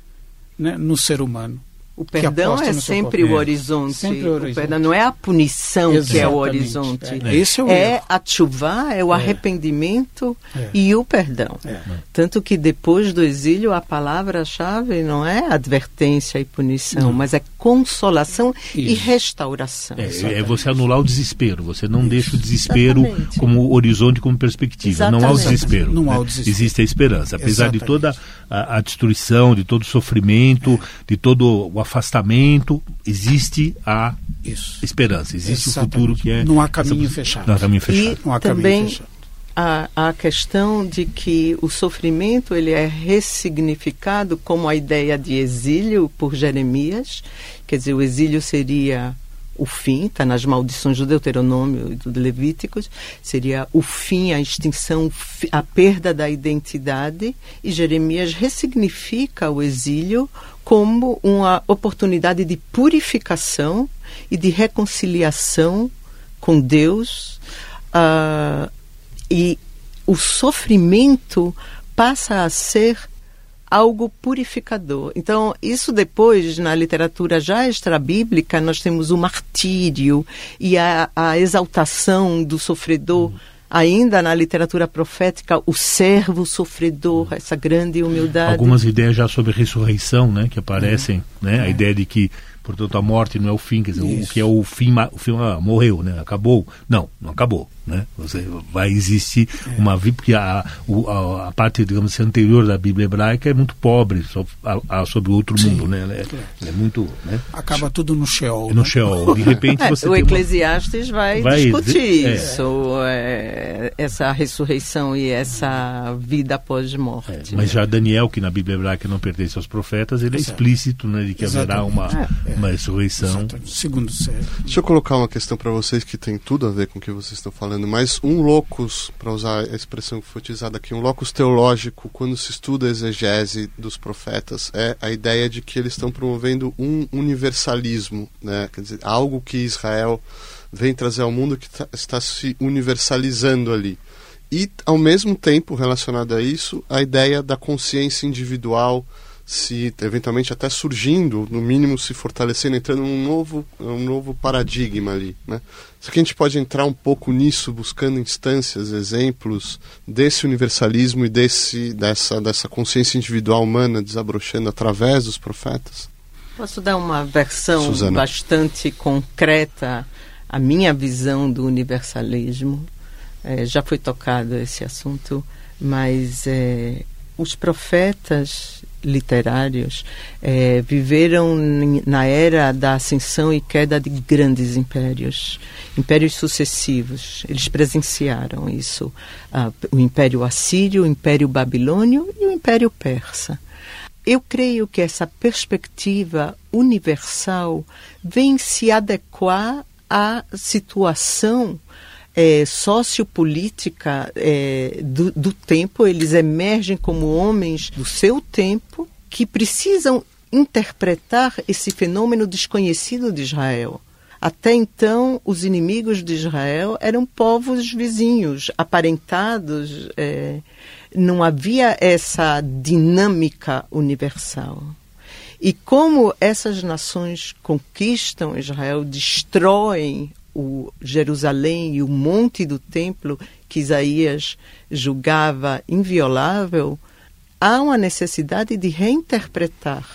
né, no ser humano. O perdão é sempre o, horizonte. sempre o horizonte. O perdão não é a punição Exatamente. que é o horizonte. É, Esse é, o é a chuva, é o é. arrependimento é. e o perdão. É. Tanto que depois do exílio a palavra-chave não é advertência e punição, não. mas é consolação Isso. e restauração. É, é, você anular o desespero. Você não Isso. deixa o desespero Exatamente. como horizonte, como perspectiva. Exatamente. Não há o desespero. Não há o né? desespero. Existe a esperança. Apesar Exatamente. de toda a, a, destruição, de todo o sofrimento, de todo o afastamento, existe a Isso. esperança, existe Exatamente. o futuro que é. Não há caminho essa, fechado. Não há caminho fechado. E não há também fechado. A, a questão de que o sofrimento ele é ressignificado como a ideia de exílio por Jeremias, quer dizer, o exílio seria o fim, está nas maldições do Deuteronômio e do Levíticos, seria o fim, a extinção, a perda da identidade, e Jeremias ressignifica o exílio como uma oportunidade de purificação e de reconciliação com Deus. Uh, e o sofrimento passa a ser algo purificador. Então, isso depois, na literatura já extra-bíblica, nós temos o martírio e a, a exaltação do sofredor. Uhum. Ainda na literatura profética, o servo sofredor, essa grande humildade. Algumas ideias já sobre ressurreição, né, que aparecem, uhum. né, a é. ideia de que portanto a morte não é o fim, quer dizer, Isso. o que é o fim, o fim ah, morreu, né? Acabou. Não, não acabou né? Você vai existir é. uma vida porque a, a, a, parte digamos assim, anterior da Bíblia hebraica é muito pobre sobre, a, a, sobre outro Sim. mundo, né? Ela é, é, muito, né? Acaba tudo no Sheol. No né? Sheol. De repente é, você o Eclesiastes uma... vai, vai, discutir é. isso, é, essa ressurreição e essa vida após morte. mas já Daniel, que na Bíblia hebraica não pertence aos profetas, ele é explícito, né, de que Exatamente. haverá uma uma ressurreição. Exatamente. Segundo século. Deixa eu colocar uma questão para vocês que tem tudo a ver com o que vocês estão falando falando, mas um locus, para usar a expressão que foi utilizada aqui, um locus teológico, quando se estuda a exegese dos profetas, é a ideia de que eles estão promovendo um universalismo, né? quer dizer, algo que Israel vem trazer ao mundo que tá, está se universalizando ali. E, ao mesmo tempo, relacionado a isso, a ideia da consciência individual se eventualmente até surgindo, no mínimo se fortalecendo, entrando num novo, um novo paradigma ali. Né? Será que a gente pode entrar um pouco nisso, buscando instâncias, exemplos desse universalismo e desse, dessa, dessa consciência individual humana desabrochando através dos profetas? Posso dar uma versão Suzana. bastante concreta, a minha visão do universalismo? É, já foi tocado esse assunto, mas é, os profetas literários é, viveram na era da ascensão e queda de grandes impérios, impérios sucessivos. Eles presenciaram isso: ah, o Império Assírio, o Império Babilônio e o Império Persa. Eu creio que essa perspectiva universal vem se adequar à situação é, sociopolítica é, do, do tempo, eles emergem como homens do seu tempo que precisam interpretar esse fenômeno desconhecido de Israel. Até então, os inimigos de Israel eram povos vizinhos, aparentados, é, não havia essa dinâmica universal. E como essas nações conquistam Israel, destroem o Jerusalém e o monte do templo que Isaías julgava inviolável, há uma necessidade de reinterpretar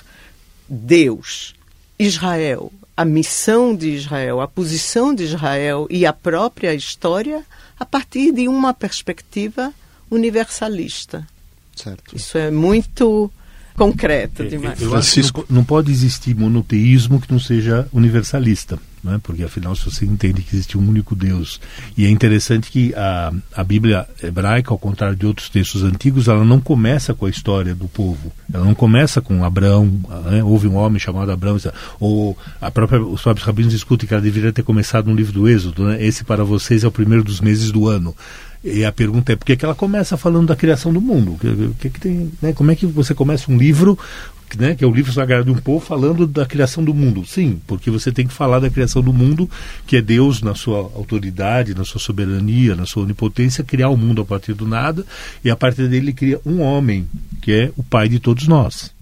Deus, Israel, a missão de Israel, a posição de Israel e a própria história a partir de uma perspectiva universalista. Certo. Isso é muito concreto demais. Eu não, não pode existir monoteísmo que não seja universalista né? porque afinal se você entende que existe um único Deus. E é interessante que a, a Bíblia hebraica, ao contrário de outros textos antigos, ela não começa com a história do povo. Ela não começa com Abraão, né? houve um homem chamado Abraão, ou a própria, os próprios rabinos discutem que ela deveria ter começado no livro do Êxodo, né? esse para vocês é o primeiro dos meses do ano. E a pergunta é por que, ela começa falando da criação do mundo? Que, que, que tem, né? Como é que você começa um livro né, que é o livro sagrado de um povo, falando da criação do mundo. Sim, porque você tem que falar da criação do mundo, que é Deus, na sua autoridade, na sua soberania, na sua onipotência, criar o mundo a partir do nada, e a partir dele ele cria um homem, que é o pai de todos nós.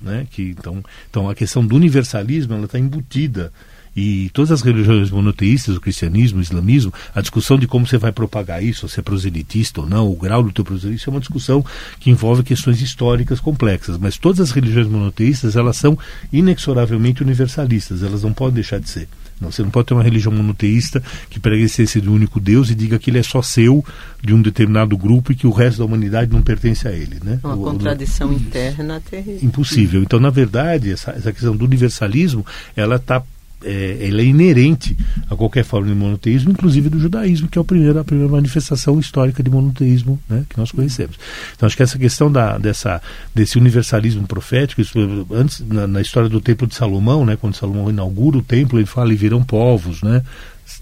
Né? Que, então, então a questão do universalismo ela está embutida e todas as religiões monoteístas, o cristianismo, o islamismo, a discussão de como você vai propagar isso, se é proselitista ou não, o grau do teu proselitismo, é uma discussão que envolve questões históricas complexas. Mas todas as religiões monoteístas, elas são inexoravelmente universalistas, elas não podem deixar de ser. Não, você não pode ter uma religião monoteísta que pregue a existência de um único Deus e diga que ele é só seu, de um determinado grupo e que o resto da humanidade não pertence a ele. Né? Uma o, contradição o, interna terrível. Impossível. Então, na verdade, essa, essa questão do universalismo, ela está é, ela é inerente a qualquer forma de monoteísmo, inclusive do judaísmo, que é a primeira, manifestação histórica de monoteísmo né, que nós conhecemos. Então acho que essa questão da, dessa, desse universalismo profético, isso, antes na, na, história do Templo de Salomão, né, quando Salomão inaugura o templo, ele fala e virão povos, né,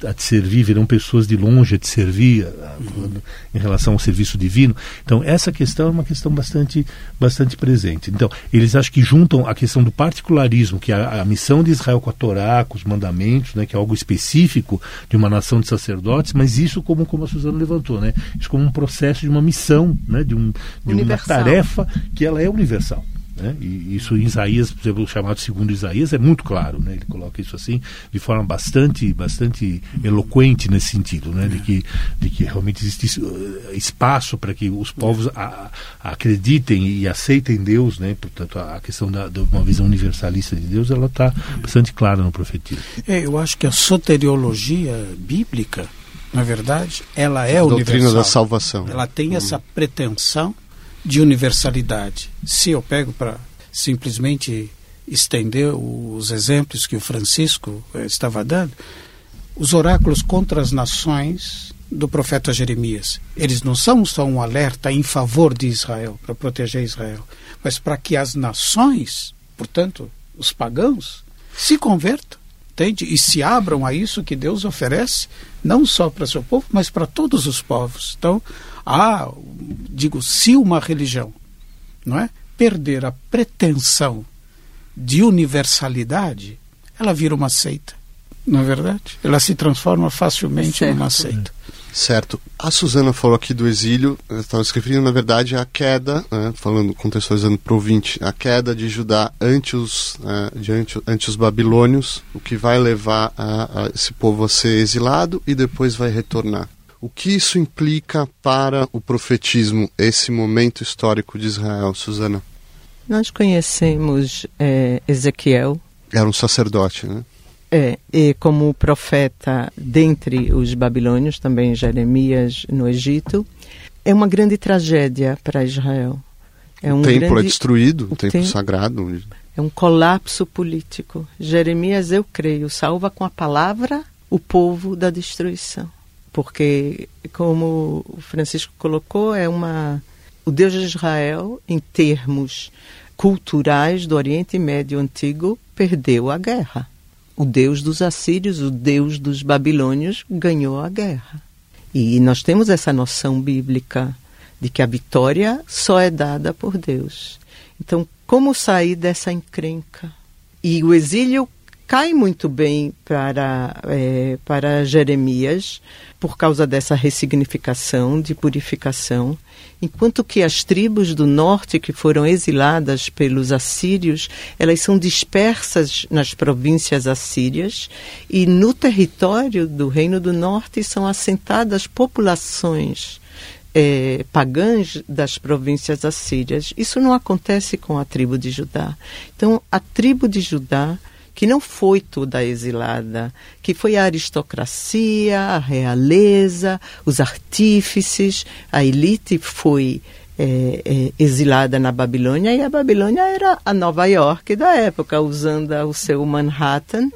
a te servir, virão pessoas de longe a te servir em relação ao serviço divino. Então, essa questão é uma questão bastante, bastante presente. Então, eles acham que juntam a questão do particularismo, que é a, a missão de Israel com a Torá, com os mandamentos, né, que é algo específico de uma nação de sacerdotes, mas isso como, como a Suzana levantou, né, isso como um processo de uma missão, né, de, um, de uma tarefa que ela é universal. Né? E isso em Isaías, por exemplo, o chamado segundo Isaías, é muito claro. Né? Ele coloca isso assim de forma bastante, bastante eloquente nesse sentido, né? de, que, de que realmente existe uh, espaço para que os povos a, acreditem e aceitem Deus. Né? Portanto, a, questão da, de uma visão universalista de Deus ela está bastante clara no profetismo. É, eu acho que a soteriologia bíblica, na verdade, ela é a universal. Doutrina da salvação. Ela tem essa pretensão de universalidade. Se eu pego para simplesmente estender os exemplos que o Francisco eh, estava dando, os oráculos contra as nações do profeta Jeremias, eles não são só um alerta em favor de Israel, para proteger Israel, mas para que as nações, portanto, os pagãos, se convertam, entende? E se abram a isso que Deus oferece, não só para seu povo, mas para todos os povos. Então, há, digo, se uma religião, não é, perder a pretensão de universalidade, ela vira uma seita, não é verdade? Ela se transforma facilmente certo. numa seita. Certo. A Suzana falou aqui do exílio, estava se referindo, na verdade, à queda, né, falando, contextualizando para o ouvinte, a queda de Judá ante os, uh, diante, ante os babilônios, o que vai levar a, a esse povo a ser exilado e depois vai retornar. O que isso implica para o profetismo, esse momento histórico de Israel, Suzana? Nós conhecemos é, Ezequiel. Era um sacerdote, né? É, e como profeta dentre os babilônios, também Jeremias no Egito. É uma grande tragédia para Israel. É um o templo grande... é destruído, o, o templo tem... sagrado. É um colapso político. Jeremias, eu creio, salva com a palavra o povo da destruição porque, como o Francisco colocou, é uma o Deus de Israel, em termos culturais do Oriente Médio Antigo, perdeu a guerra. O Deus dos assírios, o Deus dos babilônios, ganhou a guerra. E nós temos essa noção bíblica de que a vitória só é dada por Deus. Então, como sair dessa encrenca? E o exílio cai muito bem para, é, para Jeremias por causa dessa ressignificação, de purificação, enquanto que as tribos do norte que foram exiladas pelos assírios, elas são dispersas nas províncias assírias e no território do Reino do Norte são assentadas populações é, pagãs das províncias assírias. Isso não acontece com a tribo de Judá. Então, a tribo de Judá que não foi toda exilada, que foi a aristocracia, a realeza, os artífices, a elite foi é, é, exilada na Babilônia e a Babilônia era a Nova York da época, usando o seu Manhattan,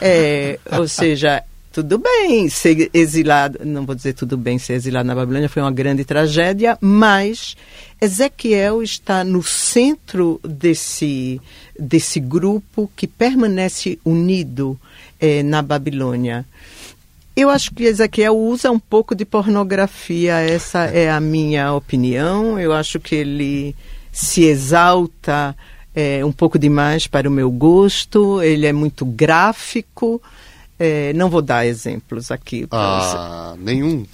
é, ou <laughs> seja, tudo bem ser exilado, não vou dizer tudo bem ser exilado na Babilônia, foi uma grande tragédia, mas Ezequiel está no centro desse, desse grupo que permanece unido eh, na Babilônia. Eu acho que Ezequiel usa um pouco de pornografia, essa é a minha opinião. Eu acho que ele se exalta é, um pouco demais para o meu gosto, ele é muito gráfico. É, não vou dar exemplos aqui. Ah, você. nenhum.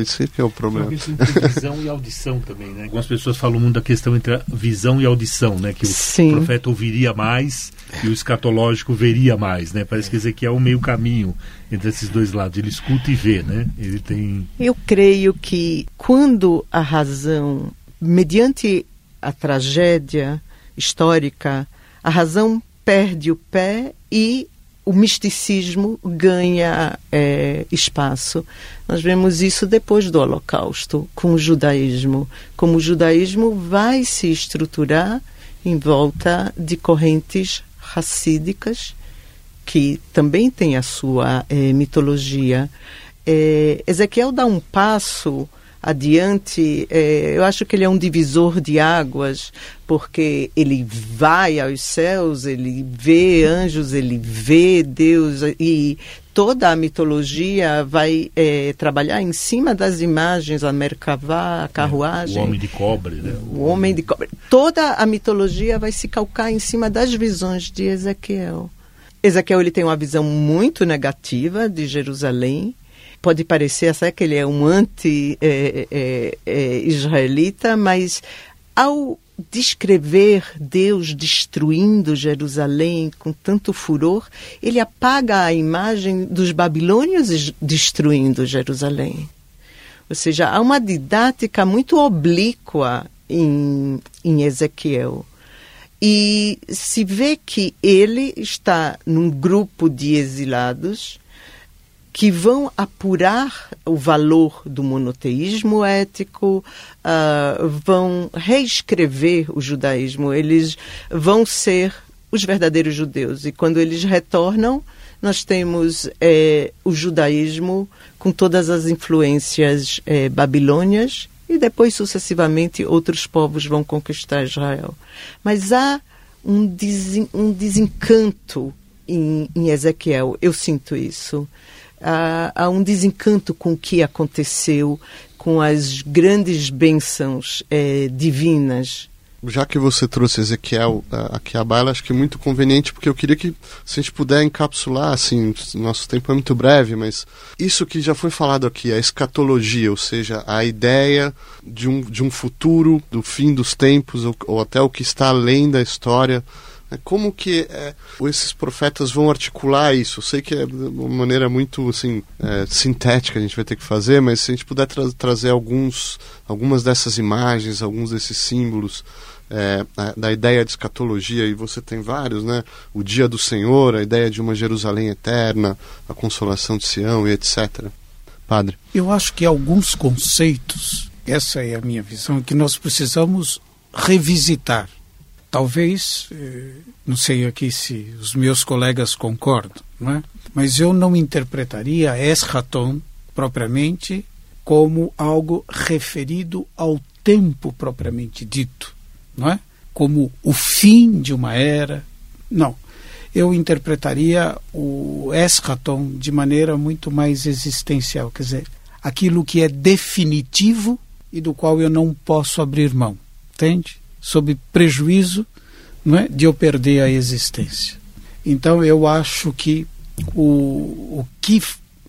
Esse que é o problema. visão e audição também, né? Algumas pessoas falam muito da questão entre a visão e audição, né? Que o Sim. profeta ouviria mais e o escatológico veria mais, né? Parece que Ezequiel é o meio caminho entre esses dois lados. Ele escuta e vê, né? Ele tem... Eu creio que quando a razão, mediante a tragédia histórica, a razão perde o pé e o misticismo ganha é, espaço. Nós vemos isso depois do Holocausto, com o judaísmo. Como o judaísmo vai se estruturar em volta de correntes racídicas que também tem a sua é, mitologia. É, Ezequiel dá um passo adiante, é, eu acho que ele é um divisor de águas, porque ele vai aos céus, ele vê anjos, ele vê Deus, e toda a mitologia vai é, trabalhar em cima das imagens, a Merkavá, a carruagem. É, o homem de cobre, né? O homem de cobre. Toda a mitologia vai se calcar em cima das visões de Ezequiel. Ezequiel ele tem uma visão muito negativa de Jerusalém, pode parecer até que ele é um anti-israelita, é, é, é mas ao descrever Deus destruindo Jerusalém com tanto furor, ele apaga a imagem dos babilônios destruindo Jerusalém. Ou seja, há uma didática muito oblíqua em, em Ezequiel. E se vê que ele está num grupo de exilados que vão apurar o valor do monoteísmo ético, uh, vão reescrever o judaísmo, eles vão ser os verdadeiros judeus. E quando eles retornam, nós temos é, o judaísmo com todas as influências é, babilônias e depois, sucessivamente, outros povos vão conquistar Israel. Mas há um, desen, um desencanto em, em Ezequiel, eu sinto isso há, há um desencanto com o que aconteceu, com as grandes bênçãos é, divinas. Já que você trouxe Ezequiel aqui à baila, acho que é muito conveniente, porque eu queria que, se a gente puder encapsular, assim, nosso tempo é muito breve, mas isso que já foi falado aqui, a escatologia, ou seja, a ideia de um, de um futuro, do fim dos tempos, ou, ou até o que está além da história, como que é, esses profetas vão articular isso? Eu sei que é uma maneira muito assim, é, sintética a gente vai ter que fazer, mas se a gente puder tra trazer alguns, algumas dessas imagens, alguns desses símbolos é, da ideia de escatologia, e você tem vários, né? O dia do Senhor, a ideia de uma Jerusalém eterna, a consolação de Sião e etc. Padre. Eu acho que alguns conceitos, essa é a minha visão, que nós precisamos revisitar Talvez, eh, não sei aqui se os meus colegas concordam, não é? mas eu não interpretaria eschaton propriamente como algo referido ao tempo propriamente dito, não é? Como o fim de uma era. Não. Eu interpretaria o eschaton de maneira muito mais existencial, quer dizer, aquilo que é definitivo e do qual eu não posso abrir mão. Entende? Sob prejuízo não é, de eu perder a existência. Então eu acho que o, o que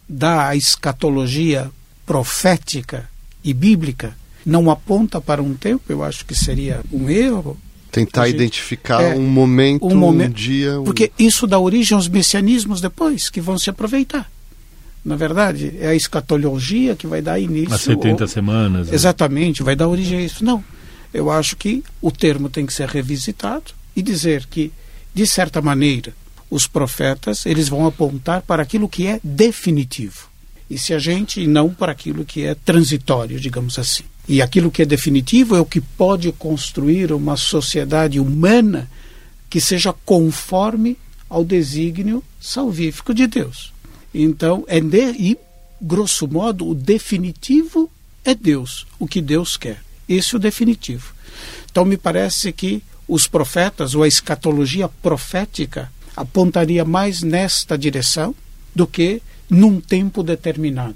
dá a escatologia profética e bíblica não aponta para um tempo, eu acho que seria um erro. Tentar gente, identificar é, um momento, um, momento, um dia. Um... Porque isso dá origem aos messianismos depois, que vão se aproveitar. Na verdade, é a escatologia que vai dar início. As 70 ou, semanas. Né? Exatamente, vai dar origem a isso. Não. Eu acho que o termo tem que ser revisitado e dizer que, de certa maneira, os profetas eles vão apontar para aquilo que é definitivo. E se a gente não para aquilo que é transitório, digamos assim. E aquilo que é definitivo é o que pode construir uma sociedade humana que seja conforme ao desígnio salvífico de Deus. Então, é de, e grosso modo, o definitivo é Deus, o que Deus quer. Esse é o definitivo. Então, me parece que os profetas, ou a escatologia profética, apontaria mais nesta direção do que num tempo determinado,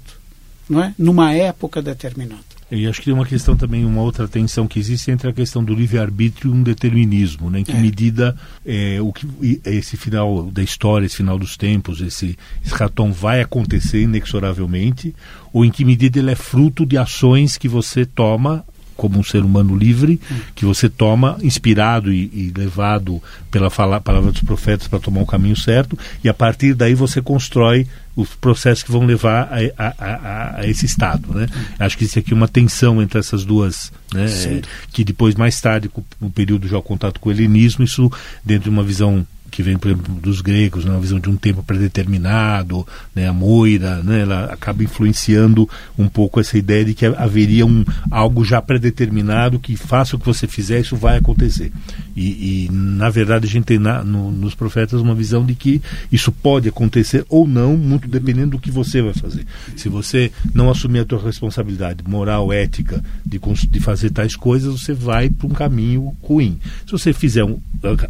não é? numa época determinada. E acho que tem uma questão também, uma outra tensão que existe entre a questão do livre-arbítrio e um determinismo, né? Em que é. medida é, o que, esse final da história, esse final dos tempos, esse escatom vai acontecer inexoravelmente, ou em que medida ele é fruto de ações que você toma como um ser humano livre, que você toma, inspirado e, e levado pela fala, palavra dos profetas para tomar o caminho certo, e a partir daí você constrói os processos que vão levar a, a, a, a esse estado. Né? Acho que isso aqui é uma tensão entre essas duas, né? É, que depois, mais tarde, com o período já o contato com o helenismo, isso dentro de uma visão que vem, por exemplo, dos gregos, né, uma visão de um tempo predeterminado, né, a moira, né, ela acaba influenciando um pouco essa ideia de que haveria um, algo já predeterminado que faça o que você fizer, isso vai acontecer. E, e na verdade a gente tem na, no, nos profetas uma visão de que isso pode acontecer ou não, muito dependendo do que você vai fazer. Se você não assumir a tua responsabilidade moral, ética de, de fazer tais coisas, você vai para um caminho ruim. Se você fizer um,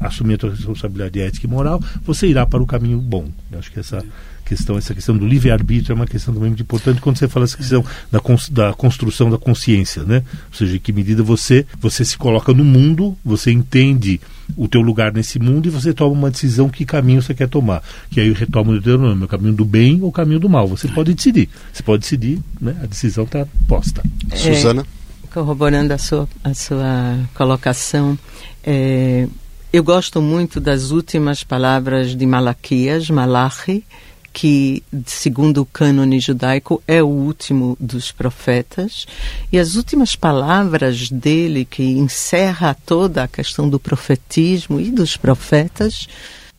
assumir a tua responsabilidade ética e moral, você irá para o caminho bom. Eu acho que essa questão, essa questão do livre-arbítrio é uma questão também muito importante quando você fala essa questão da, da construção da consciência, né? Ou seja, em que medida você, você se coloca no mundo, você entende o teu lugar nesse mundo e você toma uma decisão que caminho você quer tomar. Que aí retoma o teu nome, o caminho do bem ou o caminho do mal. Você pode decidir. Você pode decidir, né? A decisão está posta. É, Suzana? Corroborando a sua, a sua colocação, é, eu gosto muito das últimas palavras de Malaquias, Malachi, que, segundo o cânone judaico, é o último dos profetas. E as últimas palavras dele, que encerra toda a questão do profetismo e dos profetas,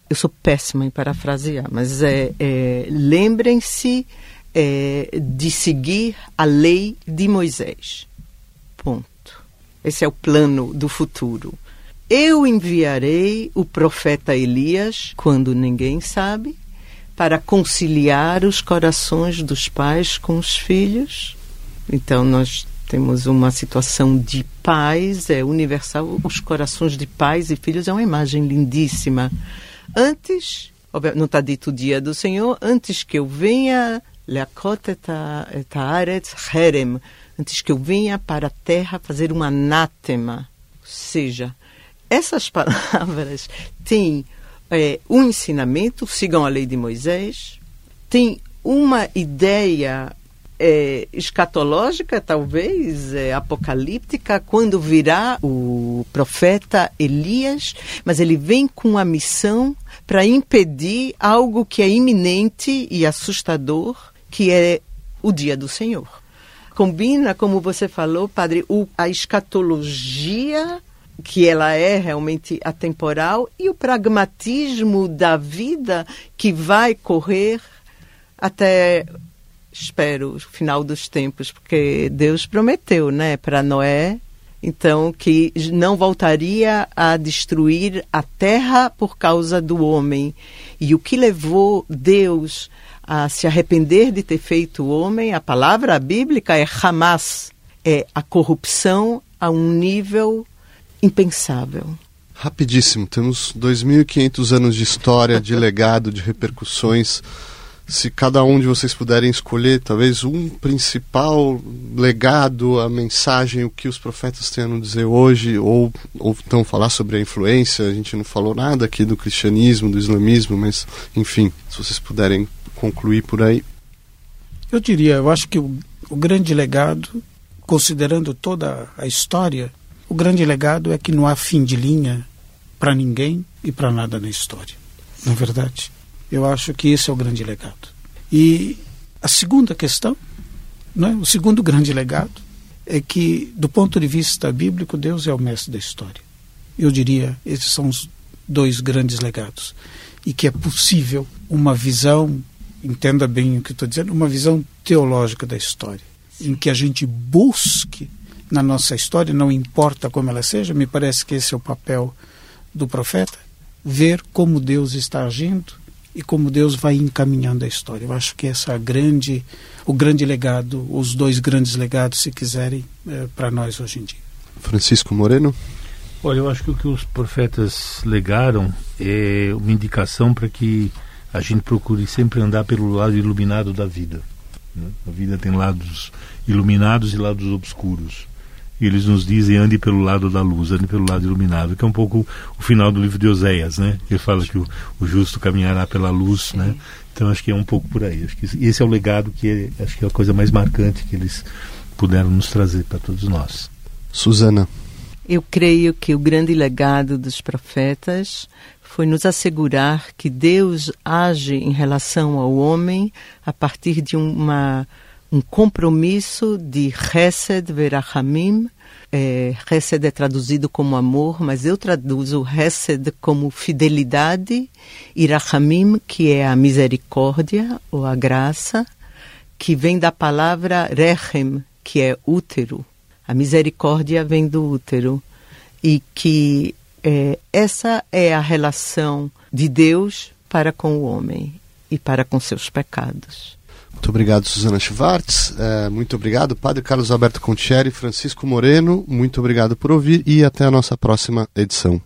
eu sou péssima em parafrasear, mas é, é lembrem-se é, de seguir a lei de Moisés. Ponto. Esse é o plano do futuro. Eu enviarei o profeta Elias quando ninguém sabe, para conciliar os corações dos pais com os filhos. Então, nós temos uma situação de pais, é universal. Os corações de pais e filhos é uma imagem lindíssima. Antes, não está dito o dia do Senhor, antes que eu venha, antes que eu venha para a terra fazer um anátema. Ou seja, essas <laughs> palavras têm é, um ensinamento, sigam a lei de Moisés, tem uma ideia é, escatológica, talvez, é, apocalíptica, quando virá o profeta Elias, mas ele vem com a missão para impedir algo que é iminente e assustador, que é o dia do Senhor. Combina, como você falou, padre, o, a escatologia que ela é realmente atemporal e o pragmatismo da vida que vai correr até espero o final dos tempos, porque Deus prometeu, né, para Noé, então que não voltaria a destruir a terra por causa do homem. E o que levou Deus a se arrepender de ter feito o homem, a palavra bíblica é Hamas, é a corrupção a um nível impensável. Rapidíssimo, temos 2.500 anos de história, de <laughs> legado, de repercussões. Se cada um de vocês puderem escolher talvez um principal legado, a mensagem, o que os profetas têm a nos dizer hoje, ou, ou então falar sobre a influência, a gente não falou nada aqui do cristianismo, do islamismo, mas enfim, se vocês puderem concluir por aí. Eu diria, eu acho que o, o grande legado, considerando toda a história, o grande legado é que não há fim de linha para ninguém e para nada na história. Não é verdade? Eu acho que esse é o grande legado. E a segunda questão, é? o segundo grande legado, é que, do ponto de vista bíblico, Deus é o mestre da história. Eu diria, esses são os dois grandes legados. E que é possível uma visão, entenda bem o que estou dizendo, uma visão teológica da história, em que a gente busque na nossa história, não importa como ela seja, me parece que esse é o papel do profeta, ver como Deus está agindo e como Deus vai encaminhando a história. Eu acho que essa é grande, o grande legado, os dois grandes legados, se quiserem, é, para nós hoje em dia. Francisco Moreno. Olha, eu acho que o que os profetas legaram é uma indicação para que a gente procure sempre andar pelo lado iluminado da vida. Né? A vida tem lados iluminados e lados obscuros e eles nos dizem ande pelo lado da luz, ande pelo lado iluminado, que é um pouco o final do livro de Oséias, né? Ele fala que o, o justo caminhará pela luz, né? Então acho que é um pouco por aí. Acho que esse é o legado que é, acho que é a coisa mais marcante que eles puderam nos trazer para todos nós. Suzana. Eu creio que o grande legado dos profetas foi nos assegurar que Deus age em relação ao homem a partir de uma um compromisso de Hesed Verachamim. É, Hesed é traduzido como amor, mas eu traduzo Hesed como fidelidade e Rachamim, que é a misericórdia ou a graça, que vem da palavra Rechem, que é útero. A misericórdia vem do útero. E que É, essa é a relação de Deus para com o homem e para com seus pecados. Muito obrigado, Susana Schwartz. É, muito obrigado, Padre Carlos Alberto Contieri, Francisco Moreno. Muito obrigado por ouvir e até a nossa próxima edição.